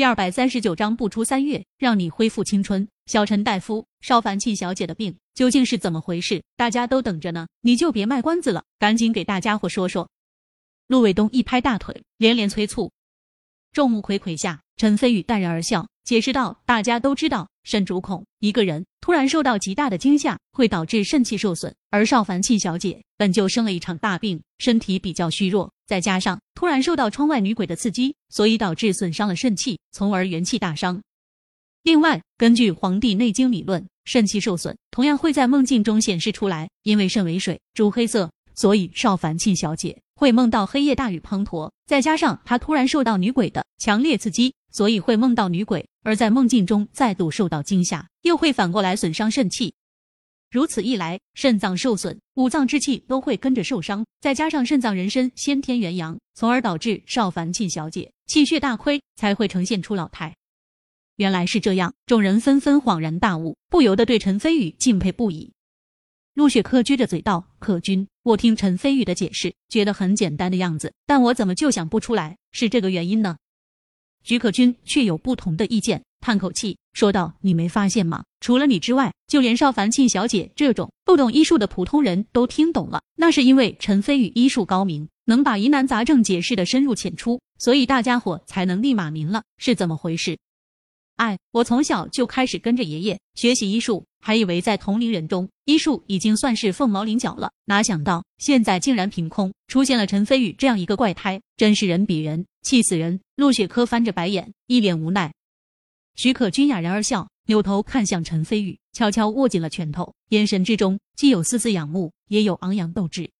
第二百三十九章不出三月，让你恢复青春。小陈大夫，邵凡庆小姐的病究竟是怎么回事？大家都等着呢，你就别卖关子了，赶紧给大家伙说说。陆卫东一拍大腿，连连催促。众目睽睽下，陈飞宇淡然而笑，解释道：“大家都知道，肾主恐，一个人突然受到极大的惊吓，会导致肾气受损。而邵凡庆小姐本就生了一场大病，身体比较虚弱，再加上突然受到窗外女鬼的刺激，所以导致损伤了肾气，从而元气大伤。另外，根据《黄帝内经》理论，肾气受损同样会在梦境中显示出来，因为肾为水，主黑色，所以邵凡庆小姐。”会梦到黑夜大雨滂沱，再加上他突然受到女鬼的强烈刺激，所以会梦到女鬼。而在梦境中再度受到惊吓，又会反过来损伤肾气。如此一来，肾脏受损，五脏之气都会跟着受伤。再加上肾脏人参先天元阳，从而导致邵凡庆小姐气血大亏，才会呈现出老态。原来是这样，众人纷纷恍然大悟，不由得对陈飞宇敬佩不已。陆雪珂撅着嘴道：“可君，我听陈飞宇的解释，觉得很简单的样子，但我怎么就想不出来是这个原因呢？”徐可君却有不同的意见，叹口气说道：“你没发现吗？除了你之外，就连邵凡庆小姐这种不懂医术的普通人都听懂了。那是因为陈飞宇医术高明，能把疑难杂症解释的深入浅出，所以大家伙才能立马明了是怎么回事。”哎，我从小就开始跟着爷爷学习医术，还以为在同龄人中医术已经算是凤毛麟角了，哪想到现在竟然凭空出现了陈飞宇这样一个怪胎，真是人比人气死人！陆雪珂翻着白眼，一脸无奈。徐可君哑然而笑，扭头看向陈飞宇，悄悄握紧了拳头，眼神之中既有丝丝仰慕，也有昂扬斗志。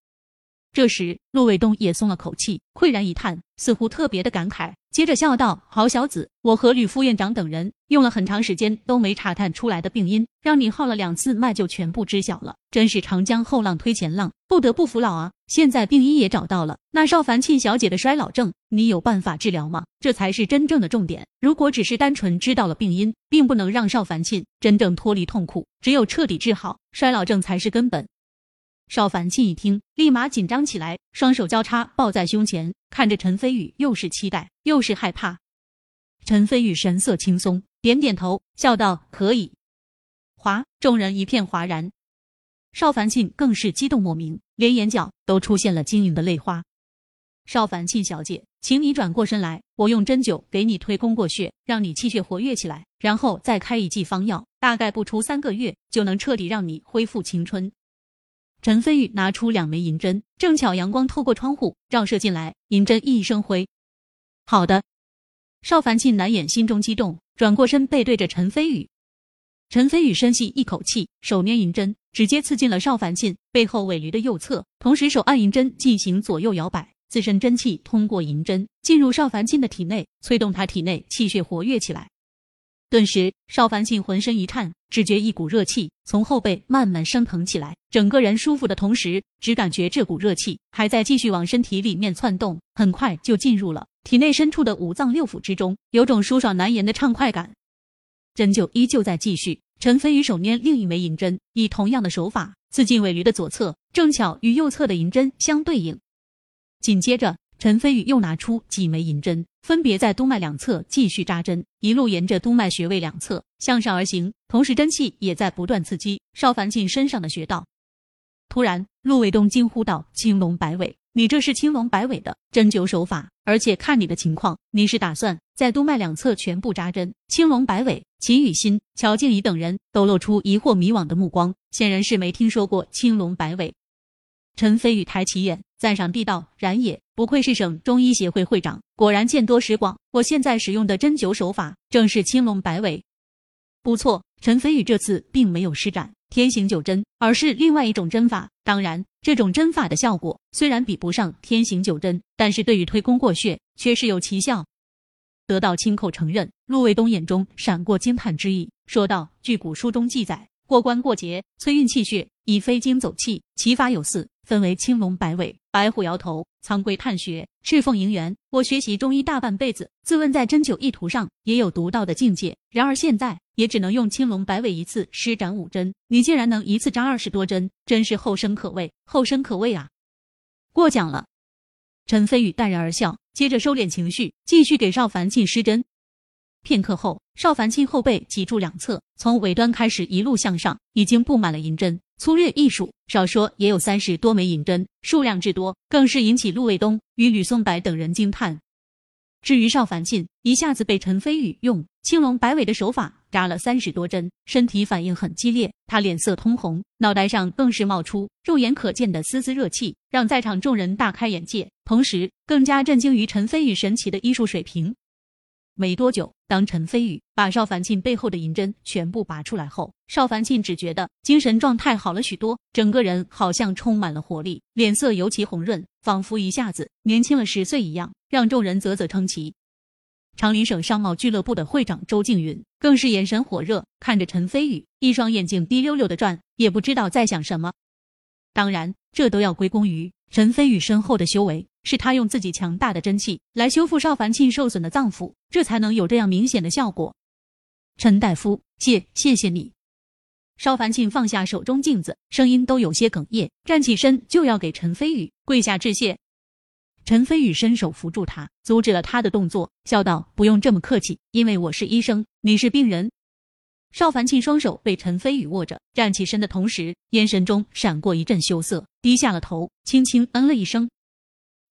这时，陆卫东也松了口气，喟然一叹，似乎特别的感慨。接着笑道：“好小子，我和吕副院长等人用了很长时间都没查探出来的病因，让你号了两次脉就全部知晓了，真是长江后浪推前浪，不得不服老啊！现在病因也找到了，那邵凡庆小姐的衰老症，你有办法治疗吗？这才是真正的重点。如果只是单纯知道了病因，并不能让邵凡庆真正脱离痛苦，只有彻底治好衰老症才是根本。”邵凡庆一听，立马紧张起来，双手交叉抱在胸前，看着陈飞宇，又是期待又是害怕。陈飞宇神色轻松，点点头，笑道：“可以。”哗，众人一片哗然。邵凡庆更是激动莫名，连眼角都出现了晶莹的泪花。邵凡庆小姐，请你转过身来，我用针灸给你推宫过穴，让你气血活跃起来，然后再开一剂方药，大概不出三个月就能彻底让你恢复青春。陈飞宇拿出两枚银针，正巧阳光透过窗户照射进来，银针熠熠生辉。好的，邵凡庆难掩心中激动，转过身背对着陈飞宇。陈飞宇深吸一口气，手捏银针，直接刺进了邵凡庆背后尾闾的右侧，同时手按银针进行左右摇摆，自身真气通过银针进入邵凡庆的体内，催动他体内气血活跃起来。顿时，邵凡庆浑身一颤，只觉一股热气从后背慢慢升腾起来，整个人舒服的同时，只感觉这股热气还在继续往身体里面窜动，很快就进入了体内深处的五脏六腑之中，有种舒爽难言的畅快感。针灸依旧在继续，陈飞宇手捏另一枚银针，以同样的手法刺进尾闾的左侧，正巧与右侧的银针相对应。紧接着。陈飞宇又拿出几枚银针，分别在督脉两侧继续扎针，一路沿着督脉穴位两侧向上而行，同时真气也在不断刺激邵凡进身上的穴道。突然，陆卫东惊呼道：“青龙摆尾，你这是青龙摆尾的针灸手法？而且看你的情况，你是打算在督脉两侧全部扎针？青龙摆尾？”秦雨欣、乔静怡等人都露出疑惑迷惘的目光，显然是没听说过青龙摆尾。陈飞宇抬起眼，赞赏地道：“然也。”不愧是省中医协会会长，果然见多识广。我现在使用的针灸手法正是青龙摆尾，不错。陈飞宇这次并没有施展天行九针，而是另外一种针法。当然，这种针法的效果虽然比不上天行九针，但是对于推宫过穴却是有奇效。得到亲口承认，陆卫东眼中闪过惊叹之意，说道：“据古书中记载，过关过节，催运气血，以飞经走气，其法有四。”分为青龙摆尾、白虎摇头、苍龟探穴、赤凤迎源。我学习中医大半辈子，自问在针灸意图上也有独到的境界。然而现在也只能用青龙摆尾一次施展五针，你竟然能一次扎二十多针，真是后生可畏，后生可畏啊！过奖了。陈飞宇淡然而笑，接着收敛情绪，继续给邵凡庆施针。片刻后，邵凡庆后背脊柱两侧，从尾端开始一路向上，已经布满了银针。粗略一数，少说也有三十多枚银针，数量之多，更是引起陆卫东与吕松柏等人惊叹。至于邵凡庆，一下子被陈飞宇用青龙摆尾的手法扎了三十多针，身体反应很激烈，他脸色通红，脑袋上更是冒出肉眼可见的丝丝热气，让在场众人大开眼界，同时更加震惊于陈飞宇神奇的医术水平。没多久，当陈飞宇把邵凡庆背后的银针全部拔出来后，邵凡庆只觉得精神状态好了许多，整个人好像充满了活力，脸色尤其红润，仿佛一下子年轻了十岁一样，让众人啧啧称奇。长林省商贸俱乐部的会长周静云更是眼神火热，看着陈飞宇，一双眼睛滴溜溜的转，也不知道在想什么。当然，这都要归功于陈飞宇身后的修为。是他用自己强大的真气来修复邵凡庆受损的脏腑，这才能有这样明显的效果。陈大夫，谢谢谢你。邵凡庆放下手中镜子，声音都有些哽咽，站起身就要给陈飞宇跪下致谢。陈飞宇伸手扶住他，阻止了他的动作，笑道：“不用这么客气，因为我是医生，你是病人。”邵凡庆双手被陈飞宇握着，站起身的同时，眼神中闪过一阵羞涩，低下了头，轻轻嗯了一声。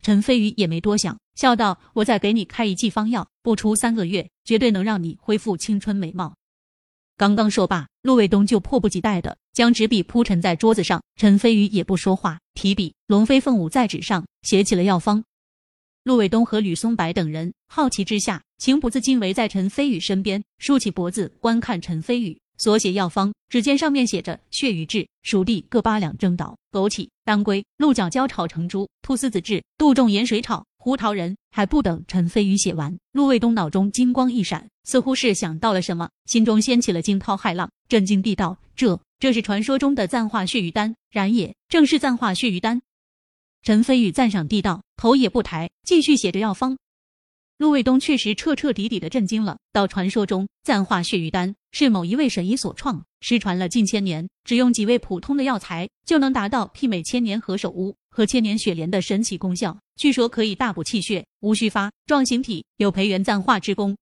陈飞宇也没多想，笑道：“我再给你开一剂方药，不出三个月，绝对能让你恢复青春美貌。”刚刚说罢，陆卫东就迫不及待的将纸笔铺陈在桌子上。陈飞宇也不说话，提笔龙飞凤舞在纸上写起了药方。陆卫东和吕松柏等人好奇之下，情不自禁围在陈飞宇身边，竖起脖子观看陈飞宇。所写药方，只见上面写着血鱼治、蜀地各八两蒸捣、枸杞、当归、鹿角胶炒成珠、菟丝子治、杜仲盐水炒、胡桃仁。还不等陈飞宇写完，陆卫东脑中金光一闪，似乎是想到了什么，心中掀起了惊涛骇浪，震惊地道：“这，这是传说中的暂化血鱼丹，然也，正是暂化血鱼丹。”陈飞宇赞赏地道，头也不抬，继续写着药方。陆卫东确实彻彻底底的震惊了。到传说中，暂化血玉丹是某一位神医所创，失传了近千年，只用几味普通的药材就能达到媲美千年何首乌和千年雪莲的神奇功效。据说可以大补气血、无须发、壮形体，有培元暂化之功。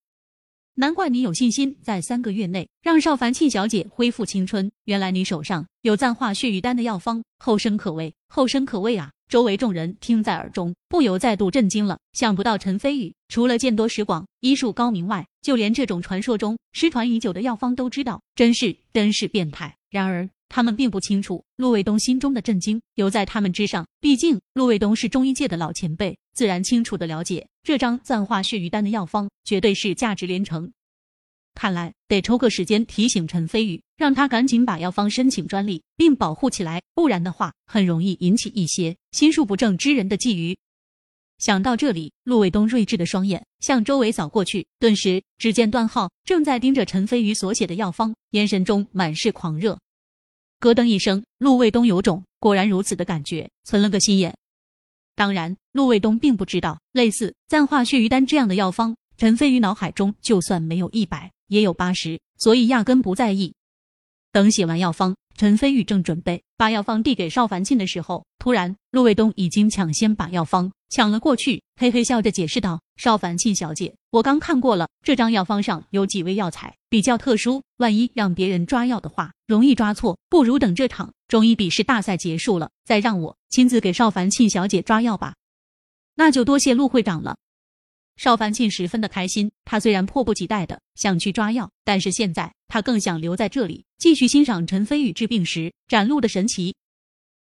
难怪你有信心在三个月内让邵凡庆小姐恢复青春。原来你手上有暂化血玉丹的药方，后生可畏，后生可畏啊！周围众人听在耳中，不由再度震惊了。想不到陈飞宇除了见多识广、医术高明外，就连这种传说中失传已久的药方都知道，真是真是变态。然而他们并不清楚，陆卫东心中的震惊犹在他们之上。毕竟陆卫东是中医界的老前辈，自然清楚的了解这张暂化血瘀丹的药方绝对是价值连城。看来得抽个时间提醒陈飞宇，让他赶紧把药方申请专利，并保护起来，不然的话，很容易引起一些心术不正之人的觊觎。想到这里，陆卫东睿智的双眼向周围扫过去，顿时只见段浩正在盯着陈飞宇所写的药方，眼神中满是狂热。咯噔一声，陆卫东有种果然如此的感觉，存了个心眼。当然，陆卫东并不知道，类似暂化血鱼丹这样的药方，陈飞宇脑海中就算没有一百。也有八十，所以压根不在意。等写完药方，陈飞宇正准备把药方递给邵凡庆的时候，突然陆卫东已经抢先把药方抢了过去，嘿嘿笑着解释道：“邵凡庆小姐，我刚看过了，这张药方上有几味药材比较特殊，万一让别人抓药的话，容易抓错，不如等这场中医比试大赛结束了，再让我亲自给邵凡庆小姐抓药吧。”那就多谢陆会长了。邵凡庆十分的开心，他虽然迫不及待的想去抓药，但是现在他更想留在这里，继续欣赏陈飞宇治病时展露的神奇。